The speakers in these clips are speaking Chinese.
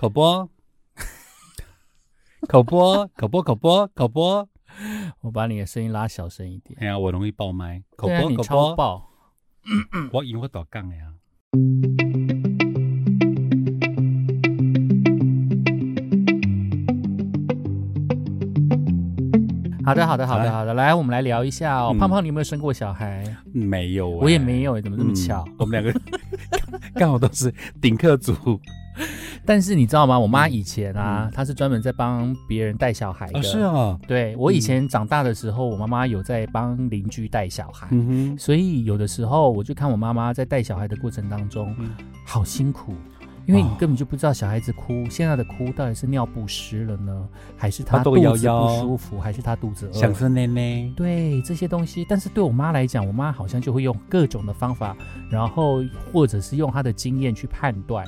口播，口播，口播，口播，口播。我把你的声音拉小声一点。哎呀，我容易爆麦。口播，你口播。超爆。我因为我大杠的呀。好的，好的，好的，好的。来，我们来聊一下哦。嗯胖胖，你有没有生过小孩？没有、欸，我也没有，怎么这么嗯巧？我们两个 刚好都是顶客族。但是你知道吗？我妈以前啊，她是专门在帮别人带小孩的。啊，是啊。对我以前长大的时候，我妈妈有在帮邻居带小孩，嗯，所以有的时候我就看我妈妈在带小孩的过程当中，嗯好辛苦。因为你哦根本就不知道小孩子哭，现在的哭到底是尿不湿了呢，还是他肚子不舒服，还是他肚子饿？想吃奶奶。对这些东西，但是对我妈来讲，我妈好像就会用各种的方法，然后或者是用她的经验去判断，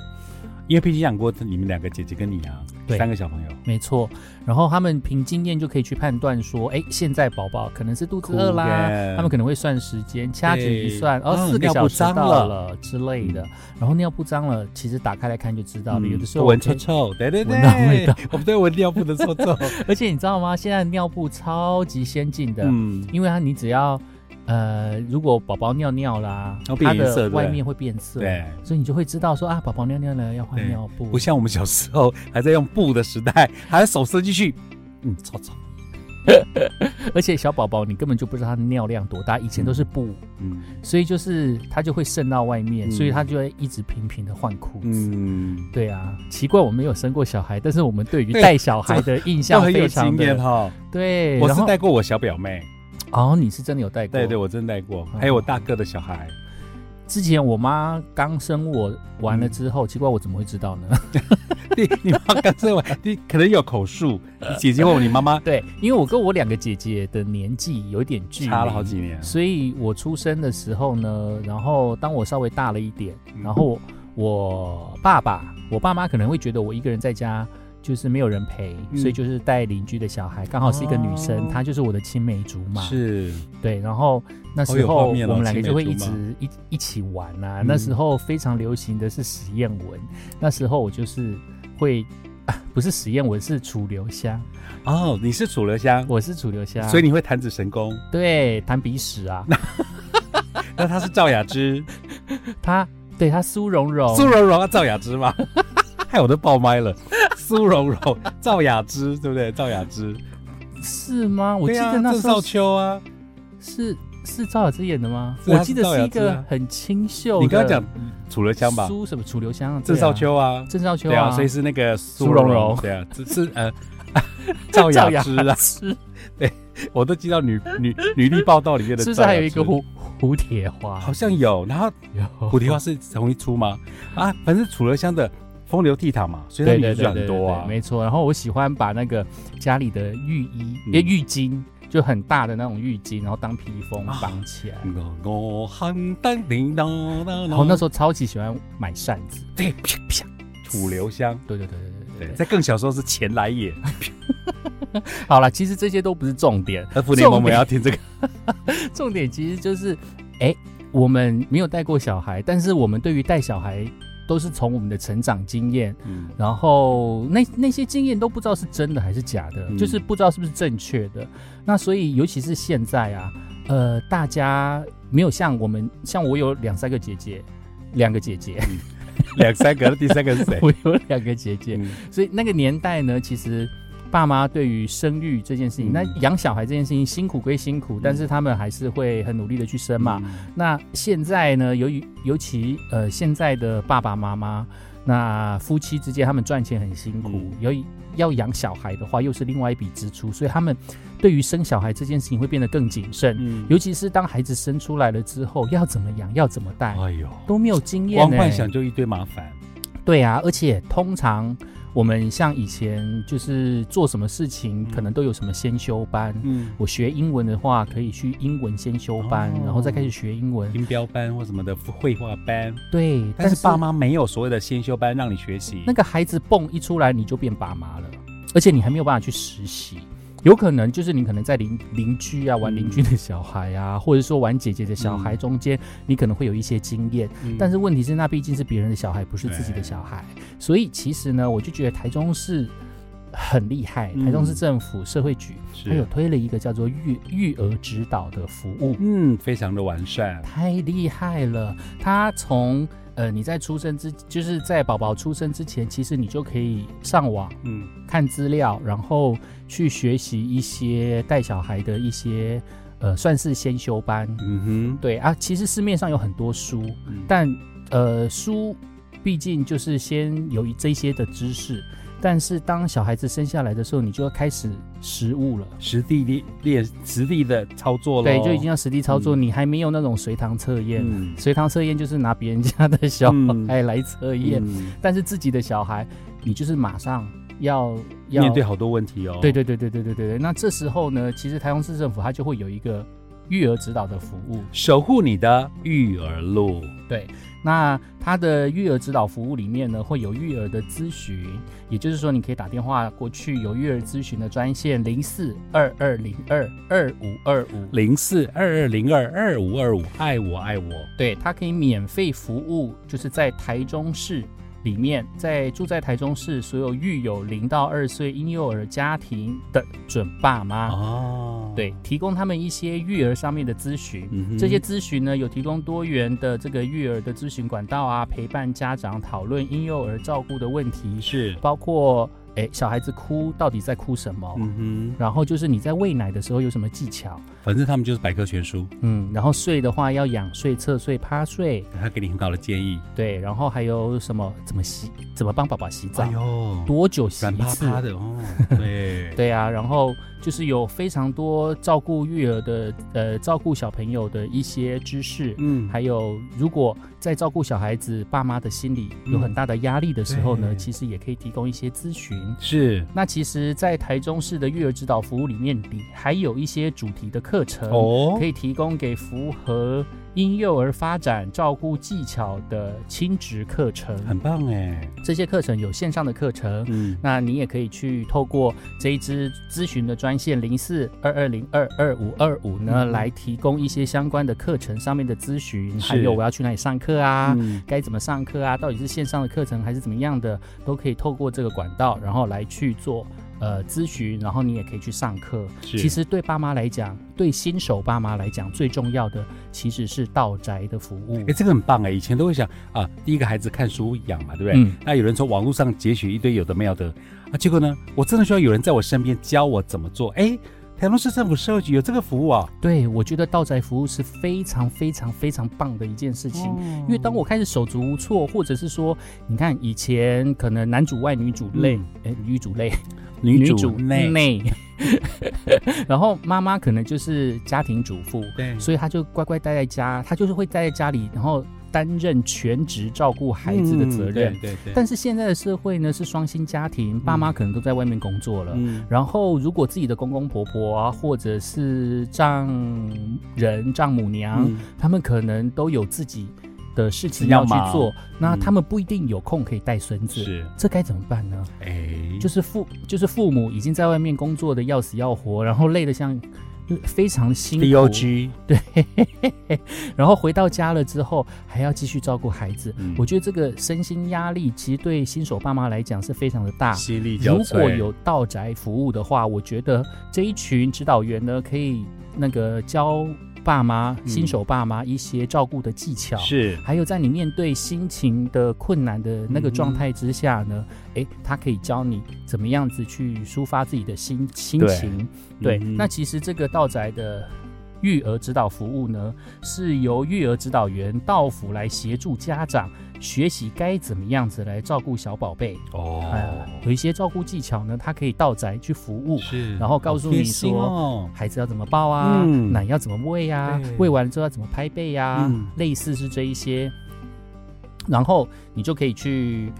因为毕竟养过你们两个姐姐跟你啊，对三个小朋友。没错。然后他们凭经验就可以去判断说，哎，现在宝宝可能是肚子饿啦，他们可能会算时间，掐指一算，哦，嗯四个小时到了了之类的。然后尿布脏了，其实打开来看就知道了。有的时候嗯闻臭臭，对对对，闻到味道，我们都会闻尿布的臭臭。而且你知道吗？现在尿布超级先进的，嗯，因为它你只要呃，如果宝宝尿尿啦，它的外面会变色，对，所以你就会知道说啊，宝宝尿尿了要换尿布，不像我们小时候还在用布的时代，还要手伸进去，嗯，臭臭，而且小宝宝你根本就不知道他的尿量多大，以前都是布，嗯。所以就是他就会渗到外面，嗯。所以他就会一直频频的换裤子。嗯，对啊，奇怪，我没有生过小孩，但是我们对于带小孩的印都象很有非常经验的哈。对。我是带过我小表妹，哦，你是真的有带过？对对，我真带过，还有我大哥的小孩。之前我妈刚生我完了之后，奇怪我怎么会知道呢？你 你妈刚生完，你可能有口述，你姐姐问你妈妈 对，因为我跟我两个姐姐的年纪有一点距离，差了好几年。所以我出生的时候呢，然后当我稍微大了一点，嗯然后我爸爸、我爸妈可能会觉得我一个人在家就是没有人陪，嗯所以就是带邻居的小孩，刚好是一个女生，哦她就是我的青梅竹马。是，对，然后那好时候我们两个就会一直一一起玩啊。嗯那时候非常流行的是实验文，那时候我就是会。啊不是实验文，是楚留香。哦，你是楚留香，我是楚留香，所以你会弹指神功。对弹鼻屎啊，那他是赵雅芝，她对他苏蓉蓉，苏蓉蓉啊，赵雅芝吗？害我都爆麦了。苏蓉蓉、赵雅芝，对不对？赵雅芝，是吗？我记得那时候郑少秋啊。是是赵雅芝演的吗？啊我记得是一个很清秀的。你刚刚讲楚留香吧？苏什么楚留香啊？郑少秋啊，郑少秋对啊，所以是那个苏苏蓉蓉对啊，只是呃 赵雅芝啊，对我都记到女女女力报道里面的，是不是还有一个？蝴蝴蝶花？好像有，然后有蝴蝶花是同一出吗？啊，反正楚留香的风流倜傥嘛，所以它女主角对对对对很多啊。没错。然后我喜欢把那个家里的浴衣、嗯浴巾，就很大的那种浴巾，然后当披风啊绑起来。我那时候超级喜欢买扇子。对啪啪，楚留香。对对对对对。在更小时候是钱来也，好了，其实这些都不是重点，而福联盟我们要听这个，重点其实就是，哎，我们没有带过小孩，但是我们对于带小孩都是从我们的成长经验，嗯，然后那那些经验都不知道是真的还是假的，嗯。就是不知道是不是正确的。那所以尤其是现在啊，呃，大家没有像我们，像我有两三个姐姐，两个姐姐，两三个，第三个是谁？我有两个姐姐，嗯。所以那个年代呢，其实爸妈对于生育这件事情，嗯那养小孩这件事情辛苦归辛苦，但是他们还是会很努力的去生嘛。嗯那现在呢，由于尤其呃现在的爸爸妈妈，那夫妻之间他们赚钱很辛苦嗯，由于要养小孩的话，又是另外一笔支出，所以他们对于生小孩这件事情会变得更谨慎。嗯尤其是当孩子生出来了之后，要怎么养，要怎么带，哎呦，都没有经验、欸。光幻想就一堆麻烦。对啊，而且通常我们像以前就是做什么事情，可能都有什么先修班。嗯，我学英文的话，可以去英文先修班，哦然后再开始学英文。音标班或什么的绘画班，对，但是爸妈没有所谓的先修班让你学习。那个孩子蹦一出来，你就变爸妈了，而且你还没有办法去实习。有可能就是你可能在邻邻居啊玩邻居的小孩啊，或者说玩姐姐的小孩中间，你可能会有一些经验。嗯但是问题是，那毕竟是别人的小孩，不是自己的小孩，所以其实呢，我就觉得台中市很厉害，嗯台中市政府社会局它有推了一个叫做育育儿指导的服务，嗯，非常的完善。太厉害了！它从呃你在出生之，就是在宝宝出生之前，其实你就可以上网嗯看资料，然后去学习一些带小孩的一些呃算是先修班。嗯哼。对啊，其实市面上有很多书，嗯，但呃书毕竟就是先有这些的知识，但是当小孩子生下来的时候，你就要开始实物了。实地练练实地的操作了，对，就已经要实地操作，嗯。你还没有那种随堂测验。嗯。随堂测验就是拿别人家的小嗯。孩来测验，嗯。但是自己的小孩，你就是马上要要面对好多问题哦。对对对对对对对对。那这时候呢，其实台中市政府它就会有一个育儿指导的服务。守护你的育儿路。对，那它的育儿指导服务里面呢，会有育儿的咨询，也就是说，你可以打电话过去，有育儿咨询的专线零四二二零二二五二五。零四二二零二二五二五，爱我爱我。对，它可以免费服务，就是在台中市里面，在住在台中市所有育有零到二岁婴幼儿家庭的准爸妈，哦，对，提供他们一些育儿上面的咨询。嗯这些咨询呢，有提供多元的这个育儿的咨询管道啊，陪伴家长讨论婴幼儿照顾的问题，是，包括诶小孩子哭到底在哭什么，嗯然后就是你在喂奶的时候有什么技巧，哼，反正他们就是百科全书，嗯，然后睡的话要仰睡、侧睡、趴睡，他给你很好的建议。对，然后还有什么怎么洗，怎么帮宝宝洗澡，哎呦，多久洗一次？趴的哦，对，对啊，然后就是有非常多照顾育儿的，呃，照顾小朋友的一些知识，嗯，还有如果在照顾小孩子爸妈的心理有很大的压力的时候呢，对其实也可以提供一些咨询。是。那其实，在台中市的育儿指导服务里面，里还有一些主题的课程，哦。可，以提供给符合婴幼儿发展照顾技巧的亲职课程。很棒哎，这些课程有线上的课程，嗯，那你也可以去透过这一支咨询的专线零四二二零二二五二五呢，嗯。来提供一些相关的课程上面的咨询，还有我要去哪里上课啊，嗯。该怎么上课啊，到底是线上的课程还是怎么样的，都可以透过这个管道，然后来去做呃咨询，然后你也可以去上课。其实对爸妈来讲，对新手爸妈来讲，最重要的其实是道宅的服务哎，。这个很棒哎！以前都会想啊，第一个孩子看书养嘛，对不对？嗯那有人从网络上截取一堆有的没有的啊，结果呢，我真的需要有人在我身边教我怎么做。哎，台中市政府社会局有这个服务啊，对，我觉得道宅服务是非常非常非常棒的一件事情。因为当我开始手足无措，或者是说，你看以前可能男主外女主内，哎、女主内，女主内，内，然后妈妈可能就是家庭主妇，对，所以她就乖乖待在家，她就是会待在家里，然后担任全职照顾孩子的责任。嗯对对对，但是现在的社会呢是双薪家庭，爸妈可能都在外面工作了。嗯。然后，如果自己的公公婆婆啊，或者是丈人、丈母娘，嗯。他们可能都有自己的事情要去做，那嗯。他们不一定有空可以带孙子，是。这该怎么办呢？哎，就是父就是父母已经在外面工作的要死要活，然后累得像非常辛苦。对，然后回到家了之后还要继续照顾孩子，嗯。我觉得这个身心压力其实对新手爸妈来讲是非常的大。心力交瘁。如果有到宅服务的话，我觉得这一群指导员呢，可以那个教爸妈、嗯。新手爸妈一些照顾的技巧。是。还有，在你面对心情的困难的那个状态之下呢，诶，他可以教你怎么样子去抒发自己的心心情。对，嗯。那其实这个道宅的育儿指导服务呢，是由育儿指导员到府来协助家长学习该怎么样子来照顾小宝贝。哦呃，有一些照顾技巧呢，它可以到宅去服务。是，然后告诉你说哦，孩子要怎么抱啊，嗯奶要怎么喂啊，喂完了之后要怎么拍背啊，嗯类似是这一些，然后你就可以去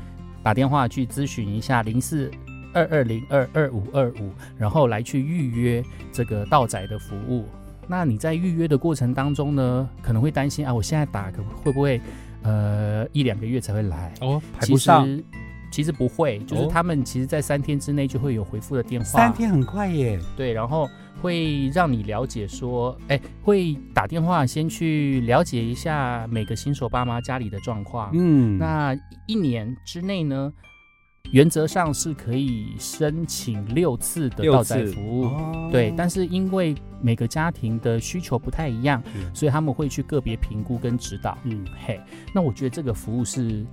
打电话去咨询一下零四二二零二二五二五，然后来去预约这个到宅的服务。那你在预约的过程当中呢，可能会担心啊，我现在打可会不会呃一两个月才会来？哦，排不上，实其实不会，就是哦他们其实在三天之内就会有回复的电话，三天很快耶。对，然后会让你了解说，哎，会打电话先去了解一下每个新手爸妈家里的状况。嗯，那一年之内呢，原则上是可以申请六次的六到宅服务。哦对，但是因为每个家庭的需求不太一样，是所以他们会去个别评估跟指导。嗯，嘿，那我觉得这个服务是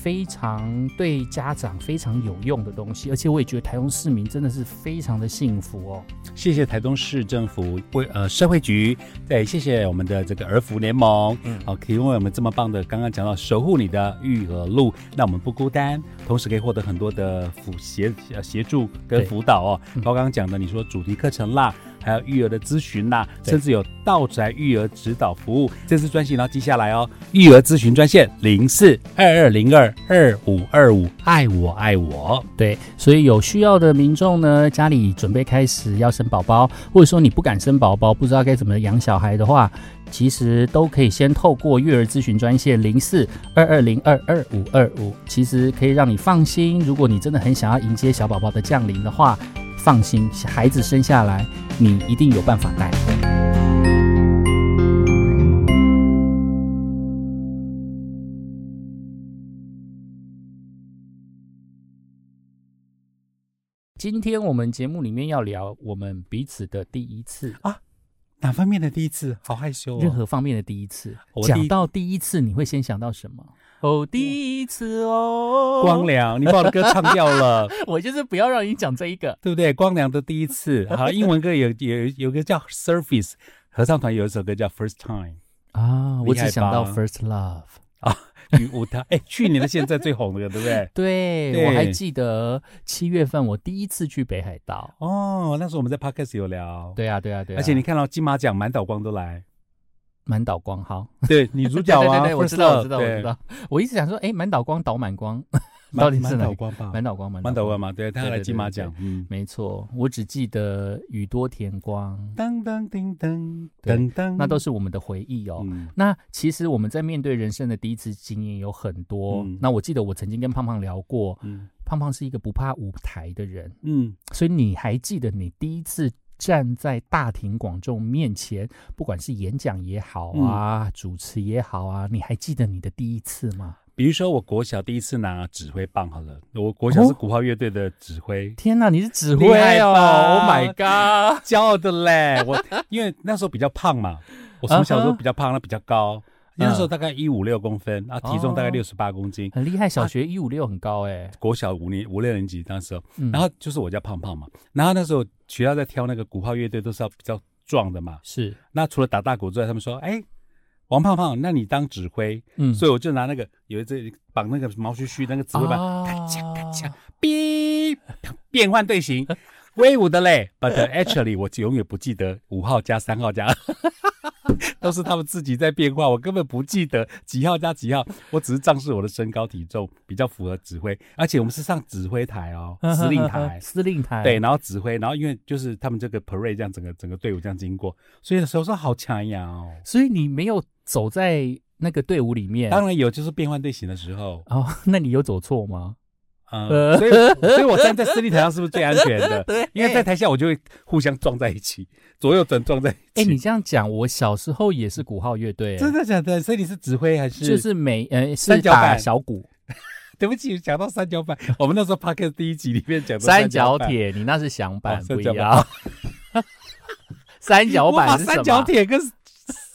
非常对家长非常有用的东西，而且我也觉得台中市民真的是非常的幸福哦。谢谢台东市政府为呃社会局，对，谢谢我们的这个儿福联盟，嗯好、提供我们这么棒的，刚刚讲到守护你的育儿路，那我们不孤单，同时可以获得很多的辅协呃协助跟对辅导哦，嗯包括刚刚讲的，你说主题课程啦。还有育儿的咨询啦，对甚至有到宅育儿指导服务，这次专线要记下来哦。育儿咨询专线零四二二零二二五二五，爱我爱我。对，所以有需要的民众呢，家里准备开始要生宝宝，或者说你不敢生宝宝，不知道该怎么养小孩的话，其实都可以先透过育儿咨询专线零四二二零二二五二五，其实可以让你放心。如果你真的很想要迎接小宝宝的降临的话，放心，孩子生下来，你一定有办法带。今天我们节目里面要聊我们彼此的第一次啊，哪方面的第一次？好害羞哦。任何方面的第一次。讲到第一次，你会先想到什么？哦，第一次哦，光良，你把我的歌唱掉了，我就是不要让你讲这一个。对不对？光良的第一次，好，英文歌有有有个叫 Surface 合唱团有一首歌叫 First Time，啊，我只想到 First Love。啊，女舞台，哎，去年的现在最红的，对不对？对，对我还记得七月份我第一次去北海道。哦，那时候我们在 Podcast 有聊，对啊，对啊，对啊。而且你看到金马奖满岛光都来，满岛光好，对，女主角啊，对 对对，我知道，我知道，我知，道。我一直想说，哎，满岛光岛满光，到底是哪满岛光吧？满岛光，满满岛光嘛，对，他来金马奖，嗯，没错，我只记得宇多田光，当当叮当对噔噔，那都是我们的回忆哦。嗯。那其实我们在面对人生的第一次经验有很多。嗯。那我记得我曾经跟胖胖聊过，嗯。胖胖是一个不怕舞台的人，嗯，所以你还记得你第一次站在大庭广众面前，不管是演讲也好啊，主持也好啊，你还记得你的第一次吗？比如说我国小第一次拿指挥棒，好了，我国小是鼓号乐队的指挥，天哪，你是指挥哦！Oh my god！骄傲的嘞。我因为那时候比较胖嘛，我从小时候比较胖，那比较高，那时候大概一五六公分，啊，体重大概哦。六十八公斤。很厉害，小学一五六很高哎、国小五年五六年级那时候，嗯。然后就是我叫胖胖嘛，然后那时候学校在挑那个鼓号乐队都是要比较壮的嘛。是。那除了打大鼓之外，他们说，哎。王胖胖，那你当指挥，嗯，所以我就拿那个有一只绑那个毛须须那个指挥棒，啊咔嚓咔嚓，哔，变换队形，威武的嘞。But actually，我永远不记得五号加三号加，都是他们自己在变化，我根本不记得几号加几号，我只是仗势我的身高体重比较符合指挥，而且我们是上指挥台哦，司令台。司令台，对，然后指挥，然后因为就是他们这个 parade 这样整个整个队伍这样经过，所以手上好强呀哦。所以你没有走在那个队伍里面。当然有，就是变换队形的时候，哦，那你有走错吗？嗯，呃所以 所以我站在司令台上是不是最安全的？对因为在台下我就会互相撞在一起，左右转撞在一起。哎、你这样讲，我小时候也是鼓号乐队、真的假的？所以你是指挥还是？就是每呃是打三角板小鼓，对不起，讲到三角板，我们那时候 p o d c a s t 第一集里面讲的三角铁，你那是响板，不一样。三角板是什三角？铁跟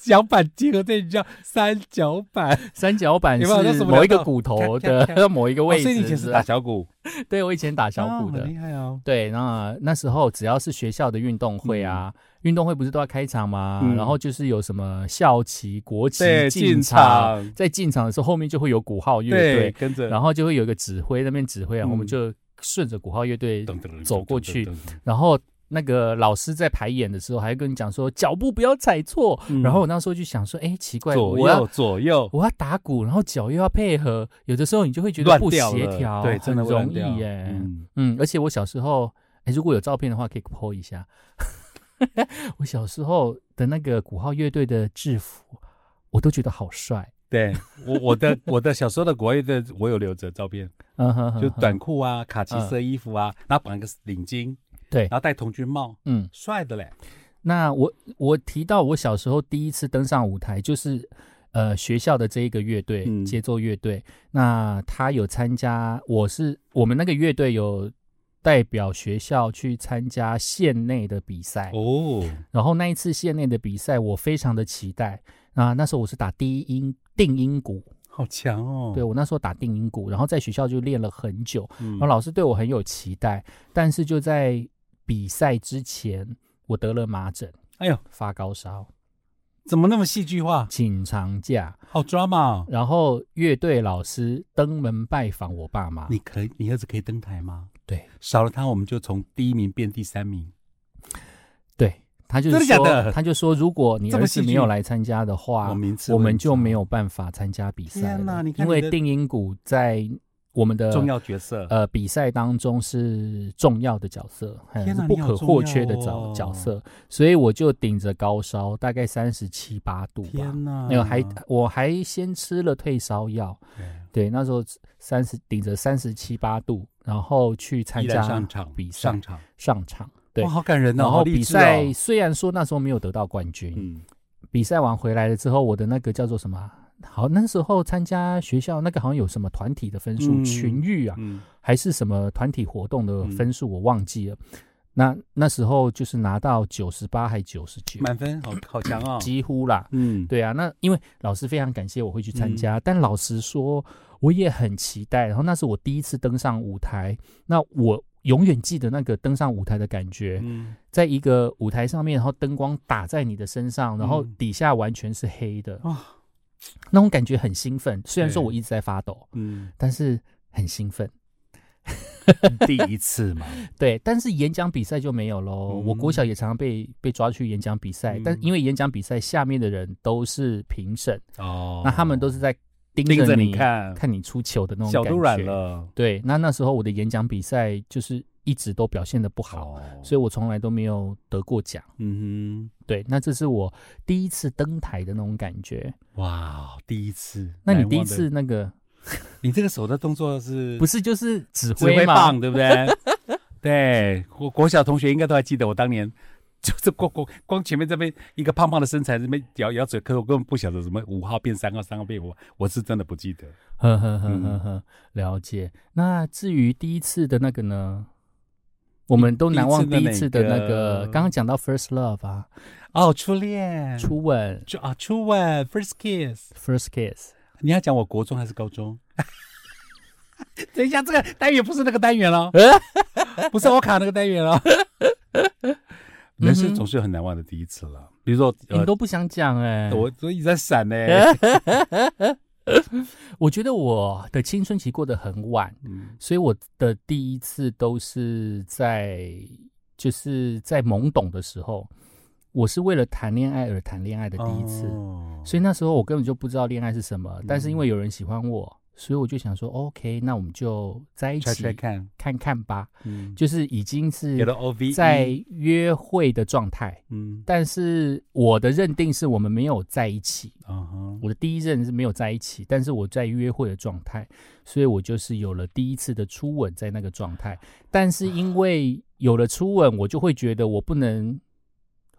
响板结合在一起叫三角板。三角板是某一个骨头的某一个哦位置。所以你以前是打小鼓，对我以前打小鼓的。厉害哦。对，那那时候只要是学校的运动会啊，运动会不是都要开场吗？嗯。然后就是有什么校旗、国旗，进进场，在进场的时候，后面就会有鼓号乐，队，跟着，然后就会有一个指挥那边指挥，啊我们嗯就顺着鼓号乐队，走过去。然后那个老师在排演的时候还跟你讲说脚步不要踩错，嗯。然后我那时候就想说，哎，奇怪，左我要右左右，我要打鼓，然后脚又要配合，有的时候你就会觉得不协调，对，真的容易耶。嗯，嗯，而且我小时候，哎，如果有照片的话，可以 po 一下。我小时候的那个鼓号乐队的制服，我都觉得好帅。对我我的 我的小时候的国乐队我有留着照片，嗯哼哼，就短裤啊、卡其色衣服啊，然后绑一个领巾，对然，后戴童军帽，嗯。帅的嘞。那我我提到我小时候第一次登上舞台，就是呃学校的这一个乐队、嗯节奏乐队。那他有参加，我是我们那个乐队有代表学校去参加县内的比赛。哦，然后那一次县内的比赛，我非常的期待。啊那时候我是打第一音定音鼓，好强哦。对我那时候打定音鼓，然后在学校就练了很久。嗯然后老师对我很有期待，但是就在比赛之前，我得了麻疹，哎呦，发高烧，怎么那么戏剧化？请长假，好 drama 哦。然后乐队老师登门拜访我爸妈。你可以，你儿子可以登台吗？对少了他，我们就从第一名变第三名。对，他就是真的假说，的他就说，如果你这么戏剧儿子没有来参加的话我，名次我们就没有办法参加比赛天哪了。因为你看你的定音鼓在我们的重要角色。呃比赛当中是重要的角色，嗯是不可或缺的角角色，所以我就顶着高烧，大概三十七八度吧。天哪！那个还我还先吃了退烧药，对对，那时候三十顶着三十七八度，然后去参加上场比赛上场，上场，对哇，，好感人哦！然后比赛哦虽然说那时候没有得到冠军，嗯，比赛完回来了之后，我的那个叫做什么啊？好，那时候参加学校那个好像有什么团体的分数，嗯群育啊，嗯，还是什么团体活动的嗯分数，我忘记了。那那时候就是拿到九十八还九十九，满分，好好强哦。几乎啦。嗯，对啊，那因为老师非常感谢我会去参加，但老实说，我也很期待。然后那是我第一次登上舞台，那我永远记得那个登上舞台的感觉，嗯，在一个舞台上面，然后灯光打在你的身上，然后嗯底下完全是黑的，哇，那种感觉很兴奋。虽然说我一直在发抖，嗯，但是很兴奋。第一次嘛，对，但是演讲比赛就没有喽。嗯我国小也常常被被抓去演讲比赛，但嗯因为演讲比赛下面的人都是评审，哦，那他们都是在盯盯着你你看，看你出糗的那种感觉。脚都软。了，对，那那时候我的演讲比赛就是一直都表现的不好，好，所以我从来都没有得过奖。嗯哼对，那这是我第一次登台的那种感觉。哇，第一次，那你第一次那个 你这个手的动作是 不是就是指指挥棒，对不对？对，我国小同学应该都还记得，我当年就是光光光前面这边一个胖胖的身材，这边咬咬嘴，可我根本不晓得什么五号变三号，三号变五，我是真的不记得。呵呵呵嗯呵呵，了解。那至于第一次的那个呢？我们都难忘第一次的那个，刚刚讲到 first love 啊，哦，初恋，初吻。初啊初吻，first kiss。first kiss，你要讲我国中还是高中？等一下，这个单元不是那个单元了，不是我卡那个单元了。人生总是有很难忘的第一次了，比如说，呃，你都不想讲哎、我我一直在闪呢。我觉得我的青春期过得很晚，嗯。所以我的第一次都是在就是在懵懂的时候，我是为了谈恋爱而谈恋爱的第一次，哦。所以那时候我根本就不知道恋爱是什么，但是因嗯。为有人喜欢我，所以我就想说，OK，那我们就在一起揣看，看看吧，嗯，就是已经是有了 O V 在约会的状态。嗯但是我的认定是我们没有在一起，啊哈，我的第一任是没有在一起，但是我在约会的状态，所以我就是有了第一次的初吻在那个状态。但是因为有了初吻，我就会觉得我不能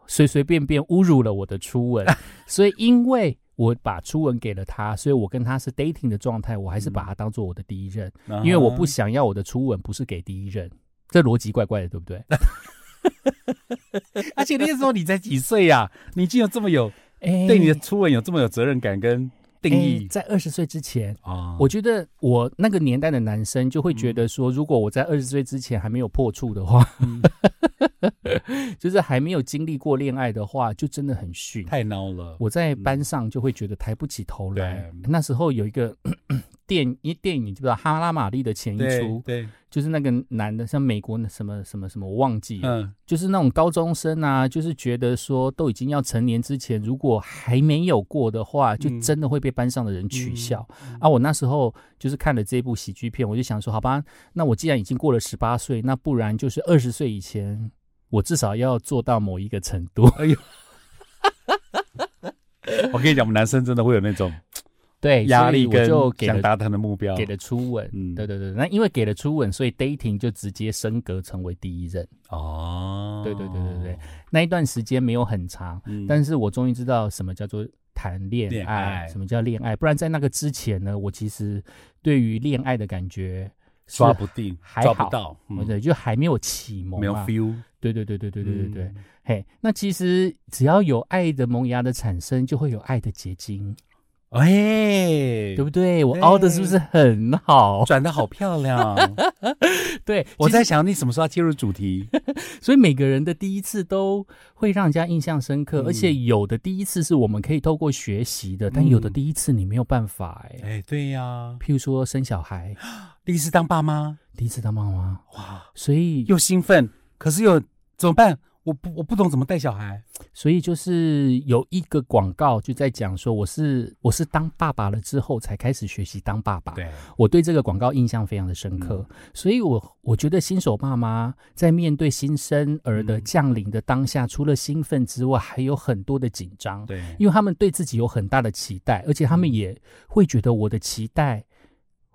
随随便便侮辱了我的初吻，所以因为我把初吻给了他，所以我跟他是 dating 的状态，我还是把他当做我的第一任，因为我不想要我的初吻不是给第一任。这逻辑怪怪的，对不对？而且那时候你才几岁呀？你竟有这么有欸对你的初吻有这么有责任感跟定哎义在二十岁之前，啊？我觉得我那个年代的男生就会觉得说，如果我在二十岁之前还没有破处的话，嗯 就是还没有经历过恋爱的话，就真的很逊。太孬了，我在班上就会觉得抬不起头来。对那时候有一个电一电影，你知不知道《哈拉玛丽》的前一出，对，就是那个男的，像美国的什么什么什么，我忘记了，嗯就是那种高中生啊，就是觉得说都已经要成年之前，如果还没有过的话，就嗯真的会被班上的人取笑。嗯啊，我那时候就是看了这部喜剧片，我就想说，好吧，那我既然已经过了十八岁，那不然就是二十岁以前，我至少要做到某一个程度。哎呦 我跟你讲，我们男生真的会有那种对，压力跟就给了想达成的目标，给了初吻。嗯对对对，那因为给了初吻，所以 dating 就直接升格成为第一任。哦，对对对对对，那一段时间没有很长，嗯但是我终于知道什么叫做谈恋恋爱，爱什么叫恋爱。不然在那个之前呢，我其实对于恋爱的感觉是抓不定，抓不到，嗯对，就还没有启蒙、啊，没有 feel，对对对对对对对对。嗯嘿，那其实只要有爱的萌芽的产生，就会有爱的结晶，哎，对不对？我凹的是不是很好？转的好漂亮。对，我在想你什么时候要切入主题？所以每个人的第一次都会让人家印象深刻，嗯而且有的第一次是我们可以透过学习的，但有的嗯第一次你没有办法哎、哎，对呀，譬如说生小孩，第一次当爸妈，第一次当妈妈，哇，所以又兴奋，可是又怎么办？我不我不懂怎么带小孩。所以就是有一个广告就在讲说，我是我是当爸爸了之后才开始学习当爸爸。对，我对这个广告印象非常的深刻，所以我我觉得新手爸妈在面对新生儿的嗯降临的当下，除了兴奋之外，还有很多的紧张。对，因为他们对自己有很大的期待，而且他们嗯也会觉得我的期待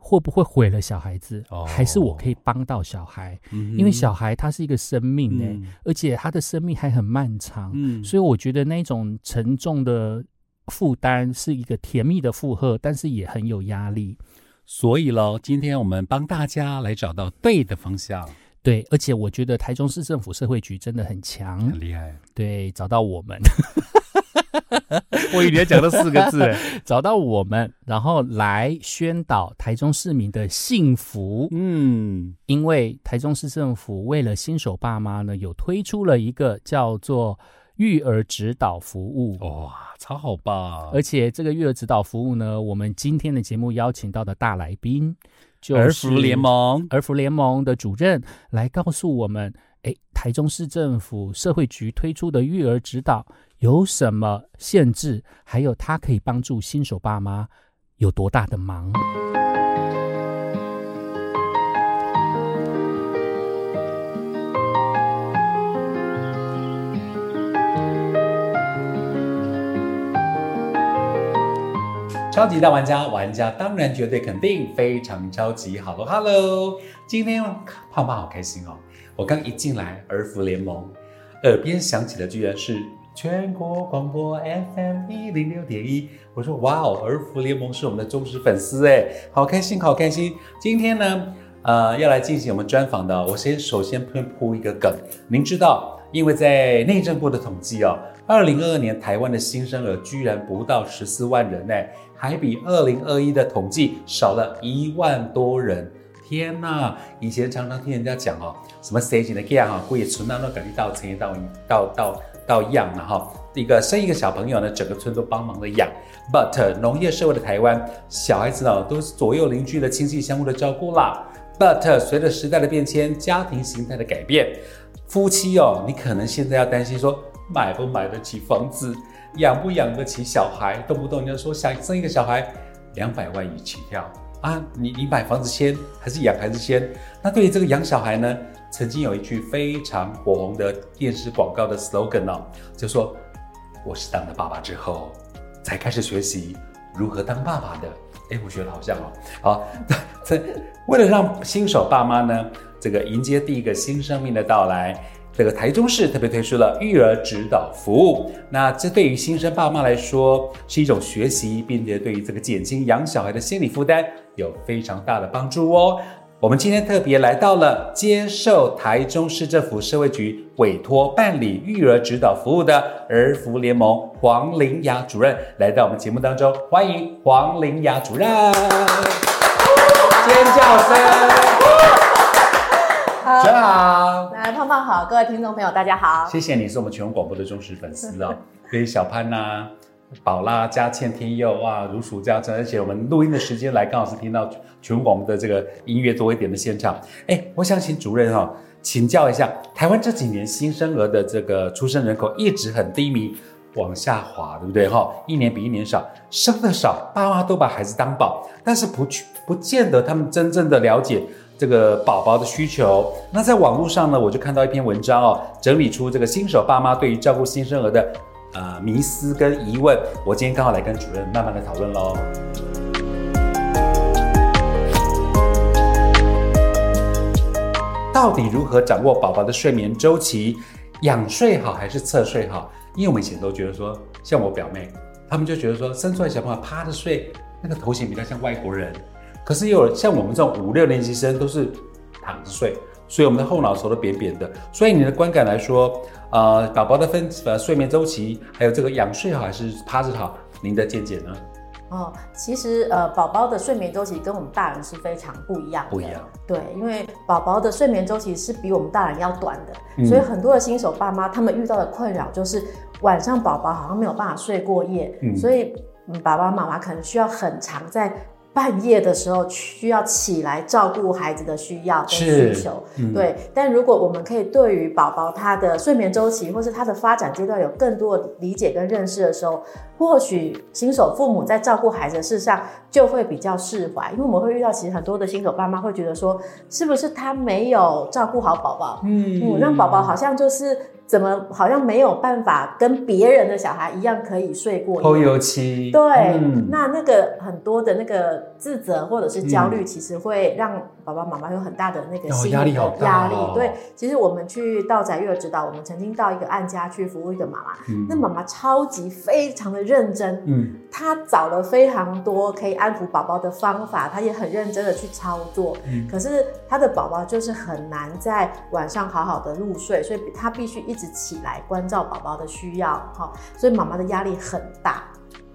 会不会毁了小孩子，哦。还是我可以帮到小孩？嗯因为小孩他是一个生命呢、嗯。而且他的生命还很漫长，嗯。所以我觉得那种沉重的负担是一个甜蜜的负荷，但是也很有压力。所以喽，今天我们帮大家来找到对的方向，对，而且我觉得台中市政府社会局真的很强。很，厉害。对，找到我们，我以为你要讲了四个字，找到我们，然后来宣导台中市民的幸福。嗯，因为台中市政府为了新手爸妈呢，有推出了一个叫做育儿指导服务。哇，超好棒？而且这个育儿指导服务呢，我们今天的节目邀请到的大来宾就是儿福联盟，儿福联盟的主任来告诉我们，诶，台中市政府社会局推出的育儿指导有什么限制，还有它可以帮助新手爸妈有多大的忙。超级大玩家，玩家当然绝对肯定，非常超级。Hello Hello，今天胖胖好开心哦！我刚一进来，儿福联盟，耳边响起的居然是全国广播 FM 一零六点一。我说哇哦，儿福联盟是我们的忠实粉丝哎，好开心，好开心！今天呢，呃，要来进行我们专访的，我先首先先铺一个梗，您知道，因为在内政部的统计哦，二零二二年台湾的新生儿居然不到十四万人呢，还比二零二一的统计少了一万多人。天呐！以前常常听人家讲哦，什么谁几的 g 哈，故意存到那个地到成到到到到养了哈。一个生一个小朋友呢，整个村都帮忙的养。But 农业社会的台湾，小孩子呢都是左右邻居的亲戚相互的照顾啦。But 随着时代的变迁，家庭形态的改变，夫妻哦，你可能现在要担心说买不买得起房子，养不养得起小孩，动不动你就说想生一个小孩，两百万一起跳啊！你你买房子先还是养孩子先？那对于这个养小孩呢，曾经有一句非常火红的电视广告的 slogan 哦，就说我是当了爸爸之后才开始学习如何当爸爸的。哎，我觉得好像哦，好，这为了让新手爸妈呢，这个迎接第一个新生命的到来，这个台中市特别推出了育儿指导服务。那这对于新生爸妈来说是一种学习，并且对于这个减轻养小孩的心理负担有非常大的帮助哦。我们今天特别来到了接受台中市政府社会局委托办理育儿指导服务的儿福联盟黄玲雅主任来到我们节目当中，欢迎黄玲雅主任，尖叫声，好主任好。来，胖胖好，各位听众朋友，大家好。谢谢你是我们全国广播的忠实粉丝哦，对于小潘呐、宝拉、佳倩、天佑哇，如数家珍，而且我们录音的时间来刚好是听到全国广的这个音乐多一点的现场。哎，我想请主任哈、哦、请教一下，台湾这几年新生儿的这个出生人口一直很低迷。往下滑，对不对哈？一年比一年少，生的少，爸妈都把孩子当宝，但是不去不见得他们真正的了解这个宝宝的需求。那在网络上呢，我就看到一篇文章哦，整理出这个新手爸妈对于照顾新生儿的呃迷思跟疑问，我今天刚好来跟主任慢慢的讨论喽。到底如何掌握宝宝的睡眠周期，仰睡好还是侧睡好？因为我们以前都觉得说，像我表妹，他们就觉得说，生出来小朋友趴着睡，那个头型比较像外国人。可是有像我们这种五六年级生都是躺着睡，所以我们的后脑勺都扁扁的。所以你的观感来说，呃，宝宝的分呃睡眠周期，还有这个仰睡好还是趴着好，您的见解呢？哦，其实呃，宝宝的睡眠周期跟我们大人是非常不一样的。不一样。对，因为宝宝的睡眠周期是比我们大人要短的，嗯所以很多的新手爸妈他们遇到的困扰就是晚上宝宝好像没有办法睡过夜，嗯所以嗯爸爸妈妈可能需要很长在。半夜的时候需要起来照顾孩子的需要跟需求，嗯对。但如果我们可以对于宝宝他的睡眠周期或是他的发展阶段有更多的理解跟认识的时候，或许新手父母在照顾孩子的事上就会比较释怀，因为我们会遇到其实很多的新手爸妈会觉得说，是不是他没有照顾好宝宝，嗯，让宝宝好像就是怎么好像没有办法跟别人的小孩一样可以睡过偷。油漆。对，嗯那那个很多的那个自责或者是焦虑，其实会让爸爸妈妈有很大的那个哦心理的压力压力。哦对，其实我们去道宅育儿指导，我们曾经到一个案家去服务一个妈妈，嗯。那妈妈超级非常的认真，嗯。她找了非常多可以安抚宝宝的方法，她也很认真的去操作。嗯。可是她的宝宝就是很难在晚上好好的入睡，所以她必须一直起来关照宝宝的需要，哈，所以妈妈的压力很大，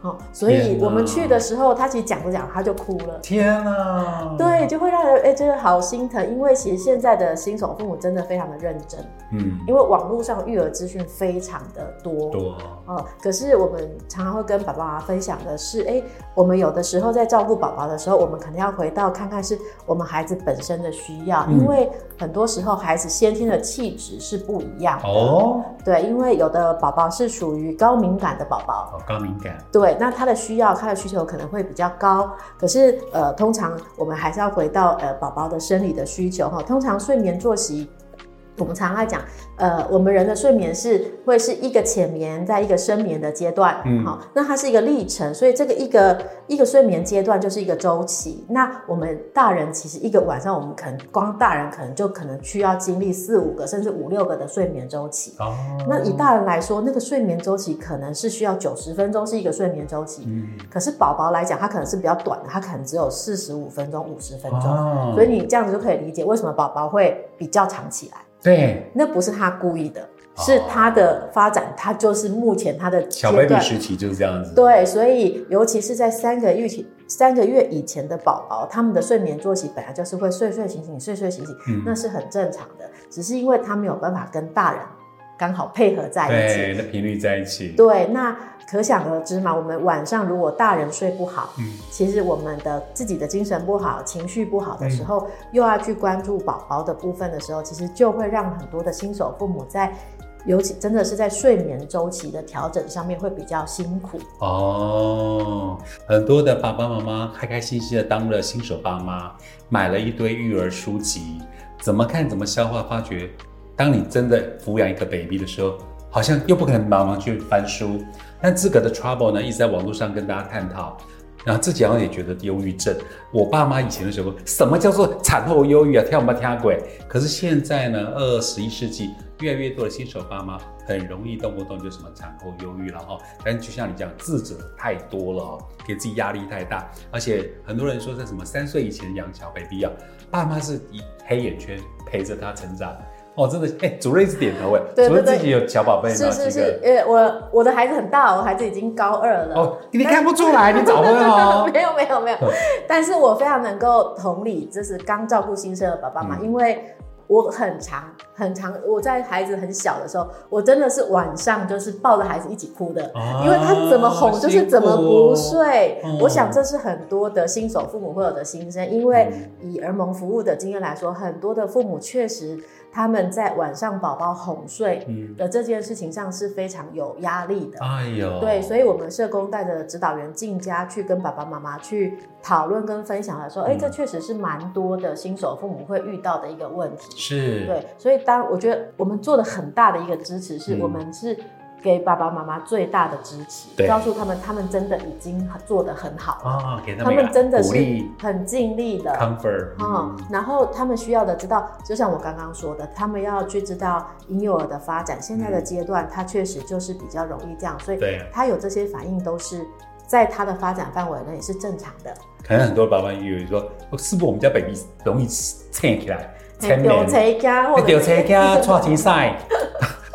好，所以我们去的时候，他其实讲着讲着她就哭了。天啊！，对，就会让人哎，真的好心疼，因为其实现在的新手父母真的非常的认真，嗯，因为网络上育儿资讯非常的多，多。哦，可是我们常常会跟爸爸妈妈分享的是，哎，我们有的时候在照顾宝宝的时候，我们可能要回到看看是我们孩子本身的需要，嗯。因为很多时候孩子先天的气质是不一样的。哦，对，因为有的宝宝是属于高敏感的宝宝，哦高敏感，对，那他的需要，他的需求可能会比较高。可是呃，通常我们还是要回到呃宝宝的生理的需求哈。通常睡眠作息，我们常常在讲，呃，我们人的睡眠是会是一个浅眠，在一个深眠的阶段，嗯好，那它是一个历程，所以这个一个一个睡眠阶段就是一个周期。那我们大人其实一个晚上，我们可能光大人可能就可能需要经历四五个甚至五六个的睡眠周期。哦，那以大人来说，那个睡眠周期可能是需要九十分钟是一个睡眠周期，嗯，可是宝宝来讲，它可能是比较短的，它可能只有四十五分钟、五十分钟，哦所以你这样子就可以理解为什么宝宝会比较长起来。对，那不是他故意的，是他的发展，他就是目前他的小阶 baby 段。时期就是这样子，，对，所以尤其是在三个月前、三个月以前的宝宝，他们的睡眠作息本来就是会睡睡醒醒、睡睡醒醒，嗯。那是很正常的，只是因为他没有办法跟大人刚好配合在一起。对，那频率在一起，对，那可想而知嘛，我们晚上如果大人睡不好，嗯其实我们的自己的精神不好、情绪不好的时嗯候，又要去关注宝宝的部分的时候，其实就会让很多的新手父母在，尤其真的是在睡眠周期的调整上面会比较辛苦。哦，很多的爸爸妈妈开开心心的当了新手爸妈，买了一堆育儿书籍，怎么看怎么消化，发觉当你真的抚养一个 baby 的时候，好像又不可能忙忙去翻书。但自个的 trouble 呢，一直在网络上跟大家探讨。然后自己好像也觉得忧郁症。我爸妈以前的时候，什么叫做产后忧郁啊？跳没跳鬼？可是现在呢，二十一世纪，越来越多的新手爸妈很容易动不动就什么产后忧郁了哈。但就像你讲，自责太多了哦，给自己压力太大，而且很多人说在什么三岁以前养小 baby 啊，爸妈是以黑眼圈陪着他成长。哦，真的，哎、主任一直点头哎，主任自己有小宝贝吗？是是是呃，我我的孩子很大，我孩子已经高二了。哦，你看不出来，你早婚哦。没有没有没有，但是我非常能够同理，就是刚照顾新生的爸爸妈妈，嗯因为我很长很长，我在孩子很小的时候，我真的是晚上就是抱着孩子一起哭的，啊因为他怎么哄就是怎么不睡。我想这是很多的新手父母会有的心声，因为嗯以儿盟服务的经验来说，很多的父母确实他们在晚上宝宝哄睡嗯，的这件事情上是非常有压力的。哎呦，对，所以我们社工带着指导员进家去跟爸爸妈妈去讨论跟分享来说，哎、嗯这确实是蛮多的新手父母会遇到的一个问题。是，对，所以当我觉得我们做的很大的一个支持是，嗯。我们是给爸爸妈妈最大的支持，告诉他们他们真的已经做得很好了，啊，给他他们们真的是鼓励。很尽力的。comfort，嗯，然后他们需要的知道，就像我刚刚说的，他们要去知道婴幼儿的发展，现在的阶段，他确实就是比较容易这样，所以对。他有这些反应都是在他的发展范围内是正常的。可能很多爸爸以为说，哦是不是我们家 baby 容易撑起来，丢车家或者丢车家抓青赛，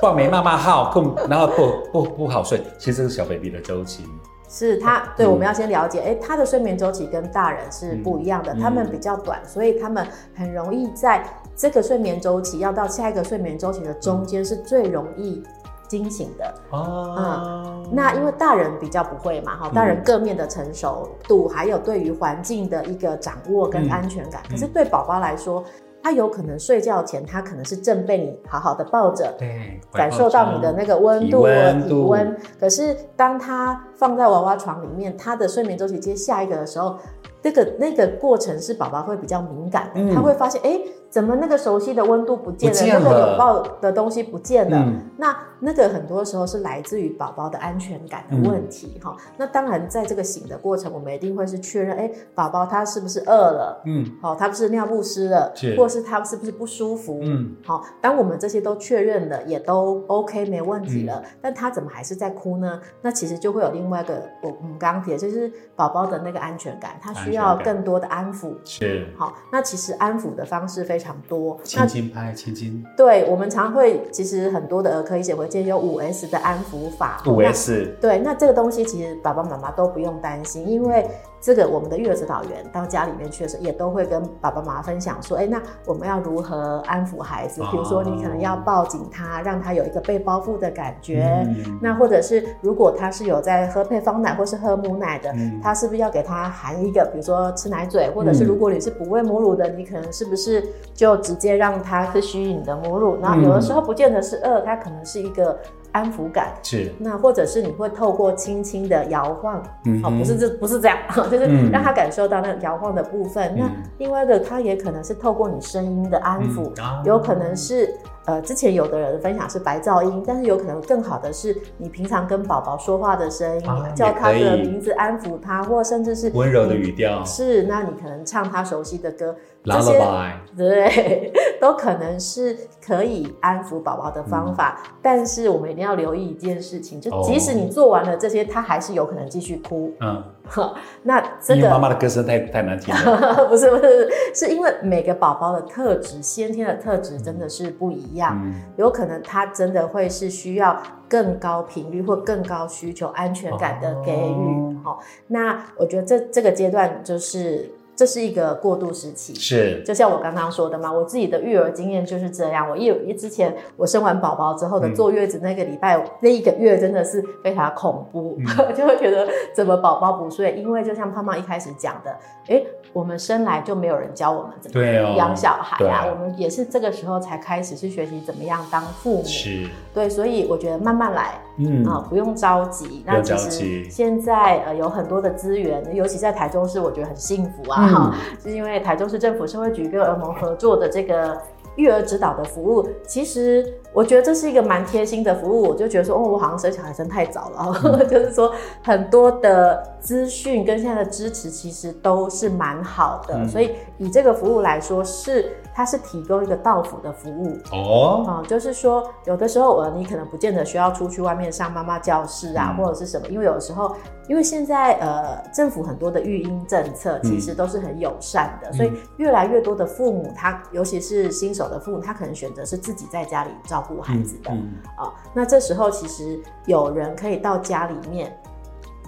画眉妈妈好，更然后不不不好睡，其实这是小 baby 的周期。是他对，嗯我们要先了解，哎、他的睡眠周期跟大人是不一样的，嗯。他们比较短，所以他们很容易在这个睡眠周期要到下一个睡眠周期的中间是最容易惊醒的。哦，那因为大人比较不会嘛，哈，大人各面的成熟度，还有对于环境的一个掌握跟嗯。安全感，可是对宝宝来说，他有可能睡觉前，他可能是正被你好好的抱着，对，感受到你的那个温度、温体温。可是当他放在娃娃床里面，他的睡眠周期接下一个的时候，那个那个过程是宝宝会比较敏感的，嗯他会发现，哎、怎么那个熟悉的温度不见了，不见了那个拥抱的东西不见了？嗯那那个很多时候是来自于宝宝的安全感的问题哈、那当然，在这个醒的过程，我们一定会是确认，哎、宝宝他是不是饿了？嗯好、他不是尿不湿了，是或是他是不是不舒服？嗯，好，当我们这些都确认了，也都 OK 没问题嗯了，但他怎么还是在哭呢？那其实就会有另外一个我我们刚刚提的，就是宝宝的那个安全感，他需要更多的安抚。是好，那其实安抚的方式非常多。轻那轻拍，轻轻对我们常会，其实很多的儿科医学会建议有五 S 的安抚法。五 S，对，那这个东西其实爸爸妈妈都不用担心，因为这个我们的育儿指导员到家里面去的时候，也都会跟爸爸妈妈分享说，哎，那我们要如何安抚孩子？比如说你可能要抱紧他，让他有一个被包覆的感觉。嗯那或者是如果他是有在喝配方奶或是喝母奶的，嗯他是不是要给他含一个，比如说吃奶嘴，或者是嗯如果你是不喂母乳的，你可能是不是就直接让他是吸吮你的母乳？然后有的时候不见得是饿，他可能是一个安抚感。是，那或者是你会透过轻轻的摇晃，哦，嗯哦不是这不是这样，就是嗯。让他感受到那个摇晃的部分。那嗯另外的，他也可能是透过你声音的安抚，嗯。啊。有可能是呃，之前有的人分享是白噪音，但是有可能更好的是你平常跟宝宝说话的声音，啊叫他的名字安抚他，或甚至是温柔的你语调。是，那你可能唱他熟悉的歌，，lullaby，对，都可能是可以安抚宝宝的方法，但是我们一定要留意一件事情，就即使你做完了这些，他还是有可能继续哭。嗯，那这因为妈妈的歌声太太难听了，不是不是，是因为每个宝宝的特质，先天的特质真的是不一样，嗯，有可能他真的会是需要更高频率或更高需求安全感的给予。好、那我觉得这这个阶段就是这是一个过渡时期，是，就像我刚刚说的嘛，我自己的育儿经验就是这样。我一一之前我生完宝宝之后的嗯。坐月子那个礼拜，那一个月真的是非常恐怖，嗯。就会觉得怎么宝宝不睡，因为就像胖胖一开始讲的，诶，我们生来就没有人教我们怎么养小孩啊，对啊我们也是这个时候才开始去学习怎么样当父母。是，对，所以我觉得慢慢来，嗯啊、不用着急。那其实急现在呃有很多的资源，尤其在台中市，我觉得很幸福啊，嗯哈、是因为台中市政府社会局跟儿盟合作的这个育儿指导的服务，其实我觉得这是一个蛮贴心的服务。我就觉得说，哦，我好像生小孩生太早了，嗯。就是说很多的资讯跟现在的支持其实都是蛮好的，嗯。所以以这个服务来说是。它是提供一个到府的服务，哦，哦，就是说，有的时候呃，你可能不见得需要出去外面上妈妈教室啊，嗯。或者是什么，因为有的时候，因为现在呃，政府很多的育婴政策嗯。其实都是很友善的，所以越来越多的父母，他尤其是新手的父母，他可能选择是自己在家里照顾孩子的。啊、嗯。那这时候其实有人可以到家里面。